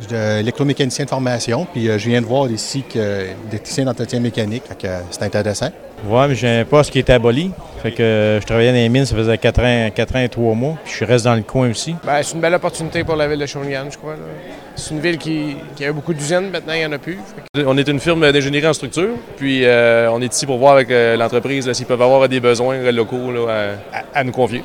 Je suis électromécanicien de formation, puis euh, je viens de voir ici que des techniciens d'entretien mécanique, fait que euh, c'est intéressant. Ouais, mais j'ai un poste qui est aboli. Fait que euh, je travaillais dans les mines, ça faisait 4 ans, 4 ans et 3 mois. Puis je reste dans le coin aussi. Ben, c'est une belle opportunité pour la ville de Shawinigan, je crois. C'est une ville qui, qui avait beaucoup d'usines, maintenant il n'y en a plus. On est une firme d'ingénierie en structure, puis euh, on est ici pour voir avec l'entreprise s'ils peuvent avoir des besoins locaux là, à- à nous confier.